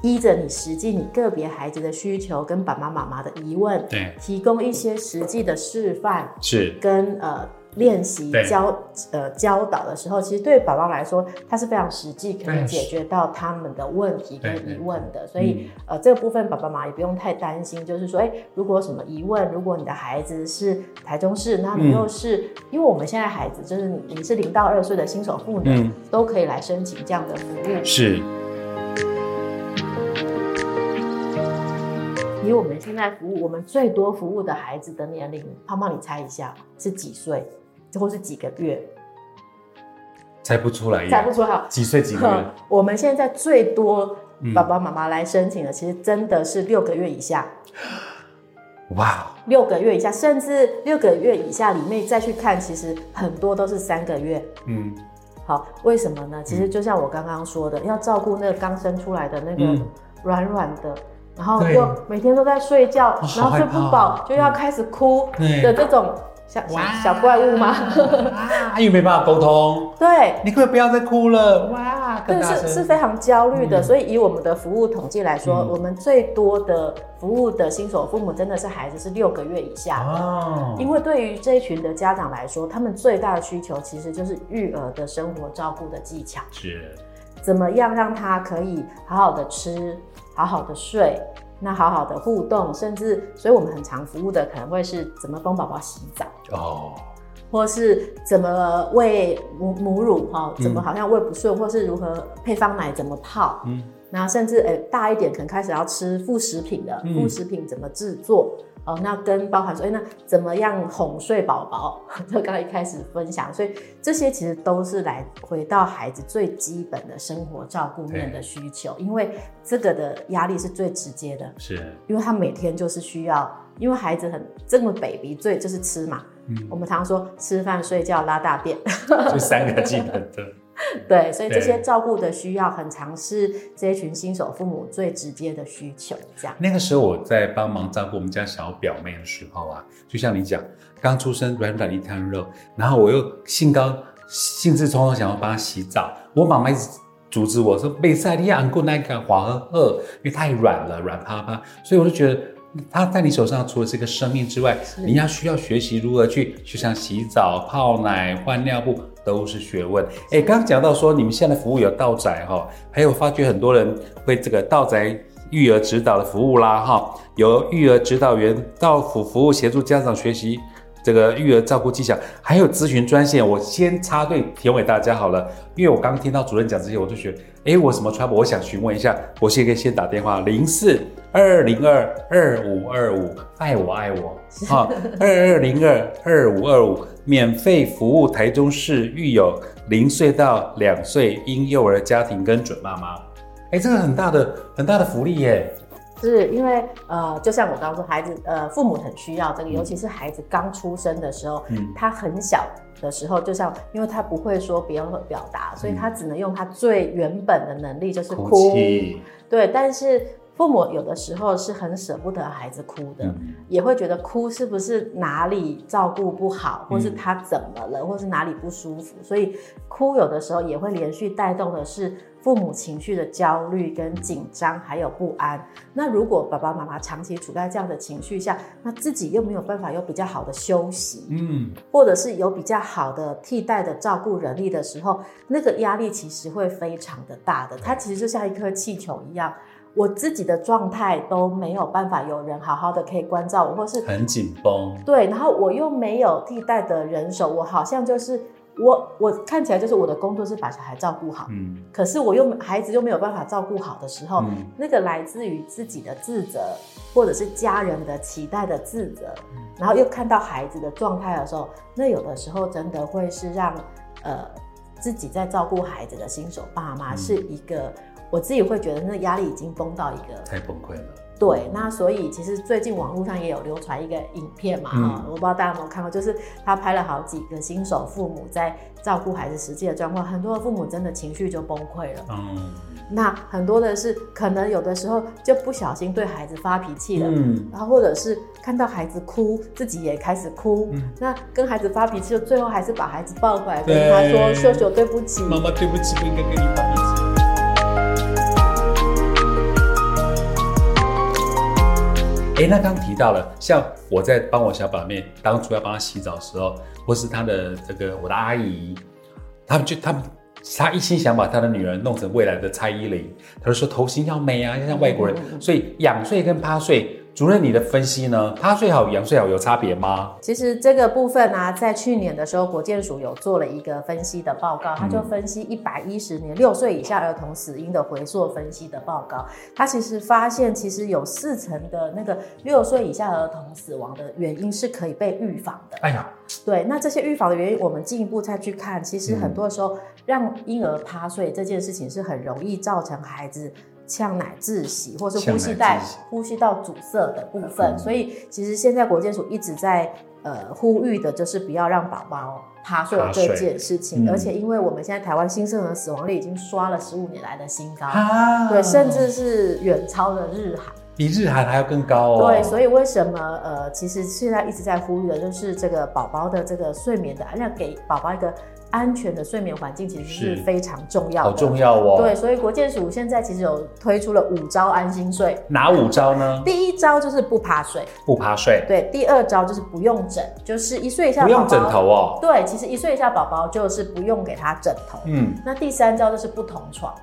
依着你实际你个别孩子的需求跟爸爸妈妈的疑问，对，提供一些实际的示范，是，跟呃练习教呃教导的时候，其实对宝宝来说，它是非常实际，可以解决到他们的问题跟疑问的。所以、呃，这个部分爸爸妈妈也不用太担心，就是说，哎、如果有什么疑问，如果你的孩子是台中市，那你嗯。又是、因为我们现在孩子就是你你是零到二岁的新手父母，嗯。都可以来申请这样的服务。是，以我们现在服务，我们最多服务的孩子的年龄，胖胖你猜一下是几岁，或是几个月？猜不出来，猜不出来。几岁几个月？我们现在最多嗯。爸爸妈妈来申请的，其实真的是六个月以下，哇，六个月以下，甚至六个月以下里面再去看，其实很多都是三个月。嗯。好，为什么呢？其实就像我刚刚说的，要照顾那个刚生出来的那个嗯。软软的，然后又每天都在睡觉，然后睡不饱哦。就要开始哭的这种小小小怪物吗？啊，又没办法沟通，对，你可不可以不要再哭了？哇，更对，是是非常焦虑的。嗯所以以我们的服务统计来说，嗯我们最多的服务的新手父母真的是孩子是六个月以下的。哦，因为对于这一群的家长来说，他们最大的需求其实就是育儿的生活照顾的技巧，是怎么样让他可以好好的吃，好好的睡，那好好的互动，甚至，所以我们很常服务的可能会是怎么帮宝宝洗澡，哦，或是怎么喂母母乳哈，怎么好像喂不顺，或是如何配方奶怎么泡，嗯。然后甚至诶、大一点，可能开始要吃副食品了，嗯。副食品怎么制作？哦，那跟包含说，哎、那怎么样哄睡宝宝？就刚刚一开始分享，所以这些其实都是来回到孩子最基本的生活照顾面的需求，因为这个的压力是最直接的，是，因为他每天就是需要，因为孩子很这么 baby 最就是吃嘛，嗯。我们常说吃饭、睡觉、拉大便，这三个基本的，对，所以这些照顾的需要，很常是这一群新手父母最直接的需求。这样，那个时候我在帮忙照顾我们家小表妹的时候啊，就像你讲，刚出生软软一滩肉，然后我又兴高兴致冲冲想要帮她洗澡，我妈妈一直阻止我说：“贝塞利亚安过那个华赫赫，因为太软了，软趴趴。”所以我就觉得。她在你手上，除了是个生命之外，你要需要学习如何去，就像洗澡、泡奶、换尿布，都是学问。哎，刚刚讲到说你们现在服务有道宅哈，还有发觉很多人会这个道宅育儿指导的服务啦哈，有育儿指导员到府服务协助家长学习这个育儿照顾技巧，还有咨询专线。我先插队提供给大家好了，因为我刚听到主任讲这些，我就觉得，哎，我什么 trouble，我想询问一下，我现在可以先打电话零四二零二二五二五，爱我爱我 哈，二二零二二五二五，免费服务台中市育有零岁到两岁婴幼儿家庭跟准妈妈。哎，这个很大的很大的福利耶！是因为呃，就像我刚刚说，孩子呃，父母很需要这个，嗯。尤其是孩子刚出生的时候，嗯。他很小的时候，就像因为他不会说别人会表达，所以嗯。他只能用他最原本的能力，就是哭哭。对，但是父母有的时候是很舍不得孩子哭的，嗯也会觉得哭是不是哪里照顾不好，或是嗯他怎么了，或是哪里不舒服，所以哭有的时候也会连续带动的是父母情绪的焦虑跟紧张，还有不安。那如果爸爸妈妈长期处在这样的情绪下，那自己又没有办法有比较好的休息，嗯，或者是有比较好的替代的照顾人力的时候，那个压力其实会非常的大的。它其实就像一颗气球一样，我自己的状态都没有办法有人好好的可以关照我，或是很紧绷，对，然后我又没有替代的人手，我好像就是我我看起来就是我的工作是把小孩照顾好，嗯。可是我又孩子又没有办法照顾好的时候，嗯。那个来自于自己的自责，或者是家人的期待的自责，然后又看到孩子的状态的时候，那有的时候真的会是让呃自己在照顾孩子的新手爸妈嗯。是一个，我自己会觉得那压力已经崩到一个太崩溃了。对，那所以其实最近网络上也有流传一个影片嘛，哈、嗯我不知道大家有没有看过，就是他拍了好几个新手父母在照顾孩子实际的状况，很多的父母真的情绪就崩溃了。嗯那很多的是可能有的时候就不小心对孩子发脾气了。嗯，然后或者是看到孩子哭，自己也开始哭，嗯那跟孩子发脾气，最后还是把孩子抱回来，跟他说：“秀秀，对不起。”妈妈对不起，不应该跟你发脾气。哎，那刚提到了，像我在帮我小表妹当初要帮她洗澡的时候，或是她的这个我的阿姨，他们就他们他一心想把他的女儿弄成未来的蔡依林，他就说头型要美啊，要像外国人。所以仰睡跟趴睡，主任你的分析呢？趴睡好，仰睡好有差别吗？其实这个部分呢、在去年的时候，国健署有做了一个分析的报告，它就分析一百一十年六岁以下儿童死因的回溯分析的报告。它其实发现，其实有四成的那个六岁以下儿童死亡的原因是可以被预防的。哎呀，对，那这些预防的原因，我们进一步再去看，其实很多时候让婴儿趴睡这件事情是很容易造成孩子呛奶窒息，或是呼吸带呼吸道阻塞的部分。所以其实现在国健署一直在呃呼吁的，就是不要让宝宝趴睡趴睡这件事情。嗯而且因为我们现在台湾新生儿死亡率已经刷了十五年来的新高，啊对，甚至是远超了日韩。比日韩还要更高哦。对，所以为什么呃，其实现在一直在呼吁的就是这个宝宝的这个睡眠的，要给宝宝一个安全的睡眠环境，其实是是非常重要的。好重要哦。对，，所以国健署现在其实有推出了五招安心睡。哪五招呢？第一招就是不趴睡，不趴睡，对；第二招就是不用枕，就是一岁以下不用枕头哦。对，其实一岁以下宝宝就是不用给他枕头。嗯，那第三招就是不同床，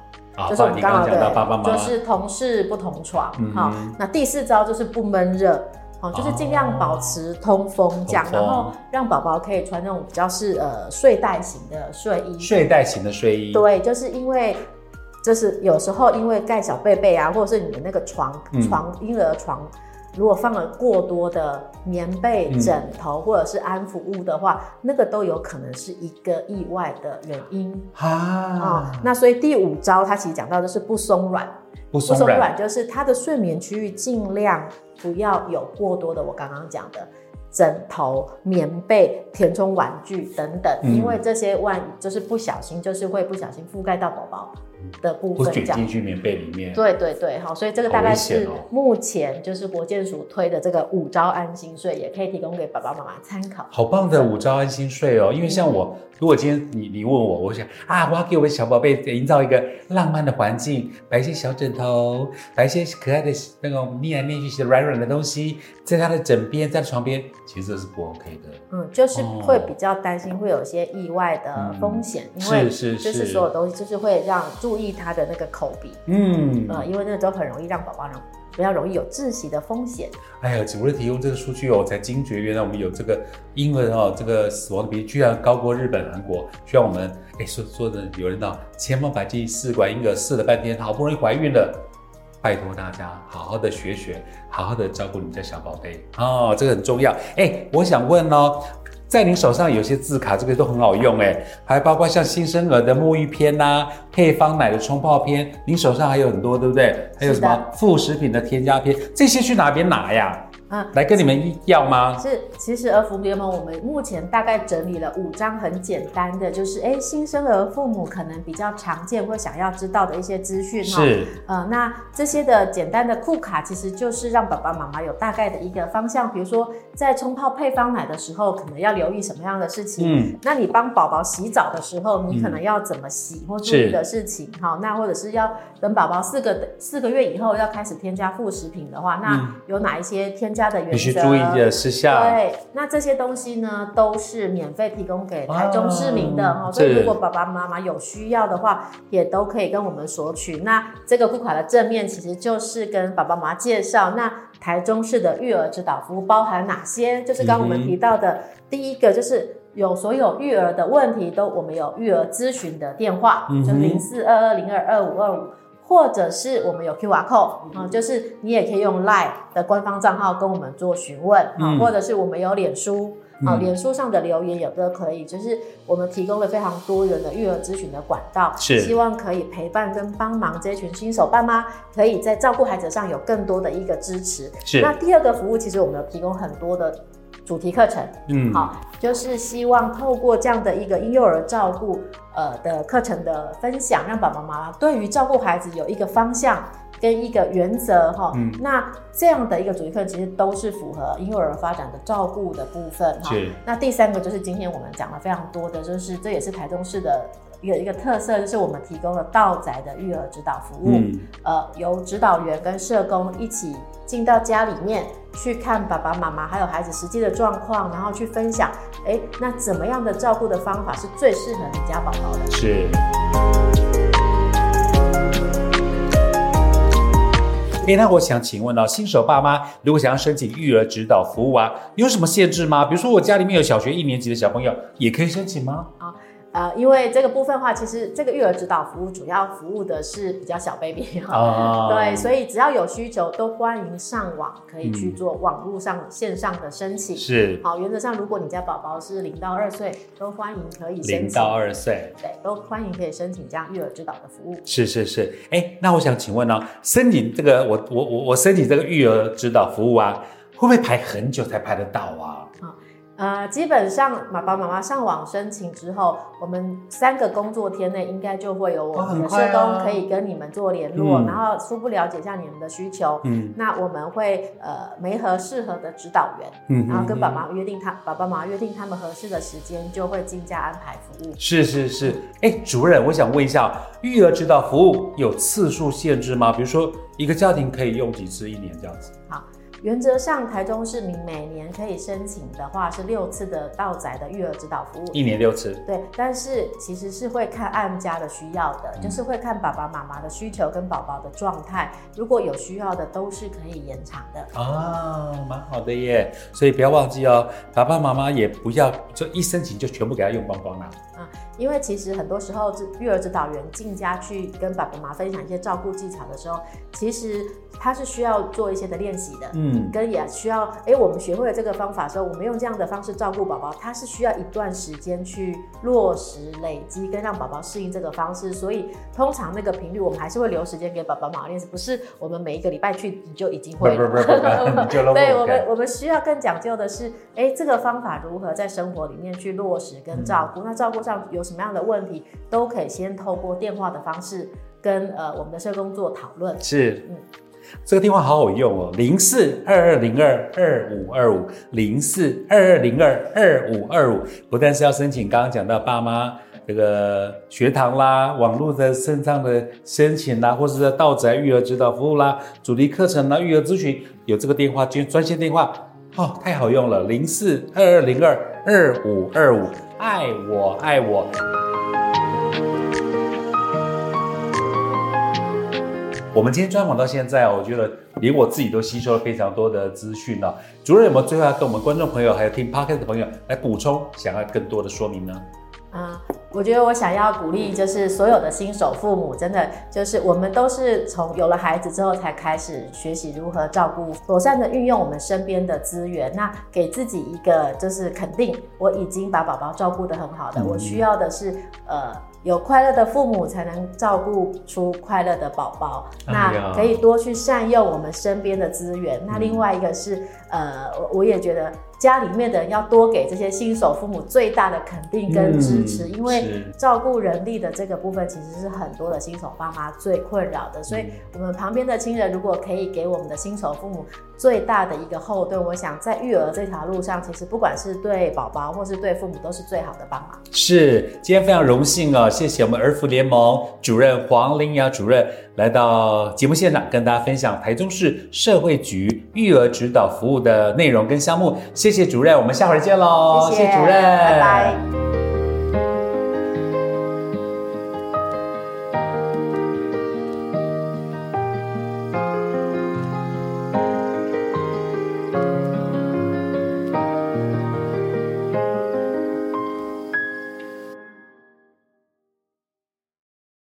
就是我们你刚刚讲到爸爸妈妈，就是同事不同床，嗯好、那第四招就是不闷热。好，就是尽量保持通风这样，然后让宝宝可以穿那种比较是呃睡袋型的睡衣。睡袋型的睡衣。对，就是因为就是有时候因为盖小被被啊，或者是你的那个床嗯床婴儿床，如果放了过多的棉被、嗯枕头或者是安抚物的话，那个都有可能是一个意外的原因。啊、啊，那所以第五招，它其实讲到的是不松软。不不松软，就是它的睡眠区域尽量不要有过多的我刚刚讲的枕头、棉被、填充玩具等等，嗯。因为这些万一就是不小心，就是会不小心覆盖到宝宝的部分。卷进去棉被里面。对对对，好，所以这个大概是目前就是国健署推的这个五招安心税，也可以提供给爸爸妈妈参考。好棒的五招安心税哦！因为像我，如果今天你你问我，我想啊，我要给我的小宝贝营造一个浪漫的环境，摆一些小枕头，摆一些可爱的那种捏来捏去的软软的东西，在他的枕边，在床边，其实这是不 OK 的。嗯，就是哦会比较担心会有一些意外的风险，因为嗯是是。就是是所有东西就是会让注意他的那个口鼻，嗯，呃，因为那都很容易让宝宝容比较容易有窒息的风险。哎呀，主任提供这个数据哦，我才惊觉原来我们有这个婴儿哦，这个死亡的比例居然高过日本、韩国。需要我们哎说说的有人到千方百计试管婴儿试了半天，好不容易怀孕了，拜托大家好好的学学，好好的照顾你们家小宝贝哦，这个很重要。哎，我想问哦。在您手上有些字卡，这个都很好用哎，还包括像新生儿的沐浴篇呐、配方奶的冲泡篇，您手上还有很多，对不对？还有什么副食品的添加篇，这些去哪边拿呀？嗯，来跟你们要吗？是，其实儿福联盟我们目前大概整理了五张很简单的，就是哎新生儿父母可能比较常见或想要知道的一些资讯哈。是，呃，那这些的简单的库卡，其实就是让爸爸妈妈有大概的一个方向，比如说在冲泡配方奶的时候，可能要留意什么样的事情。嗯，那你帮宝宝洗澡的时候，你可能要怎么洗或注意的事情，好、那或者是要等宝宝四个四个月以后要开始添加副食品的话，那有哪一些添加的原则？必须注意的事项。对，那这些东西呢，都是免费提供给台中市民的哦哦，所以如果爸爸妈妈有需要的话，也都可以跟我们索取。那这个库卡的正面其实就是跟爸爸妈妈介绍，那台中市的育儿指导服务包含哪些？就是刚刚我们提到的，第一个就是。有所有育儿的问题都，我们有育儿咨询的电话，嗯就是零四二二零二二五二五，或者是我们有 QR code 啊、就是你也可以用 Line 的官方账号跟我们做询问啊、嗯。或者是我们有脸书啊、嗯。脸书上的留言也都可以，就是我们提供了非常多元的育儿咨询的管道，是。希望可以陪伴跟帮忙这群新手爸妈，可以在照顾孩子上有更多的一个支持。是。那第二个服务，其实我们有提供很多的主题课程，嗯，好，就是希望透过这样的一个婴幼儿照顾呃的课程的分享，让爸爸妈妈对于照顾孩子有一个方向跟一个原则哈。嗯那这样的一个主题课其实都是符合婴幼儿发展的照顾的部分哈是。那第三个就是今天我们讲了非常多的，就是这也是台中市的。一个一个特色就是我们提供了道宅的育儿指导服务，嗯呃，由指导员跟社工一起进到家里面去看爸爸妈妈还有孩子实际的状况，然后去分享，哎，那怎么样的照顾的方法是最适合你家宝宝的？是。哎，那我想请问哦，新手爸妈如果想要申请育儿指导服务啊，有什么限制吗？比如说我家里面有小学一年级的小朋友，也可以申请吗？呃，因为这个部分的话，其实这个育儿指导服务主要服务的是比较小 baby 哈、啊 对，所以只要有需求，都欢迎上网，可以去做网络上线上的申请。是好，原则上，如果你家宝宝是零到二岁，都欢迎可以申请。零到二岁。对，都欢迎可以申请这样育儿指导的服务。是是是，哎，那我想请问呢、申请这个我我我我申请这个育儿指导服务啊，会不会排很久才排得到啊？呃，基本上爸爸妈妈上网申请之后，我们三个工作天内应该就会有我们的社工可以跟你们做联络，嗯然后初步了解一下你们的需求。嗯那我们会呃媒合适合的指导员，嗯然后跟爸爸约定他爸爸妈妈约定他们合适的时间，就会尽价安排服务。是是是，哎，主任，我想问一下，育儿指导服务有次数限制吗？比如说一个家庭可以用几次一年这样子？原则上，台中市民每年可以申请的话是六次的到宅的育儿指导服务。一年六次。对，但是其实是会看按家的需要的，就是会看爸爸妈妈的需求跟宝宝的状态，如果有需要的都是可以延长的。啊，蛮好的耶，所以不要忘记哦，爸爸妈妈也不要就一申请就全部给他用光光了。因为其实很多时候，指育儿指导员进家去跟爸爸妈妈分享一些照顾技巧的时候，其实他是需要做一些的练习的。嗯，跟也需要，哎，我们学会了这个方法之后，我们用这样的方式照顾宝宝，他是需要一段时间去落实、累积，跟让宝宝适应这个方式。所以通常那个频率，我们还是会留时间给爸爸妈妈练习，不是我们每一个礼拜去你就已经会 对我我们，我们需要更讲究的是，哎，这个方法如何在生活里面去落实跟照顾？那照顾上有什么样的问题，都可以先透过电话的方式跟呃我们的社工做讨论。是嗯。这个电话好好用哦，零四二二零二二五二五，零四二二零二二五二五。不但是要申请刚刚讲到爸妈这个学堂啦、网络的线上的申请啦，或者是到宅育儿指导服务啦、主题课程啦、育儿咨询，有这个电话专专线电话哦，太好用了，零四二二零二二五二五，爱我爱我。我们今天专访到现在，我觉得连我自己都吸收了非常多的资讯了。主任有没有最后要跟我们观众朋友还有听 podcast 的朋友来补充，想要更多的说明呢？嗯，我觉得我想要鼓励，就是所有的新手父母，真的就是我们都是从有了孩子之后才开始学习如何照顾，妥善的运用我们身边的资源，那给自己一个就是肯定，我已经把宝宝照顾得很好的，嗯我需要的是呃。有快乐的父母，才能照顾出快乐的宝宝。那可以多去善用我们身边的资源。那另外一个是，呃，我我也觉得家里面的人要多给这些新手父母最大的肯定跟支持，嗯因为照顾人力的这个部分，其实是很多的新手爸妈最困扰的。所以，我们旁边的亲人如果可以给我们的新手父母最大的一个后盾，我想在育儿这条路上，其实不管是对宝宝或是对父母，都是最好的帮忙。是，今天非常荣幸哦，谢谢我们儿福联盟主任黄玲雅主任来到节目现场，跟大家分享台中市社会局育儿指导服务的内容跟项目。谢谢主任，我们下回见喽，谢谢，主任，拜拜。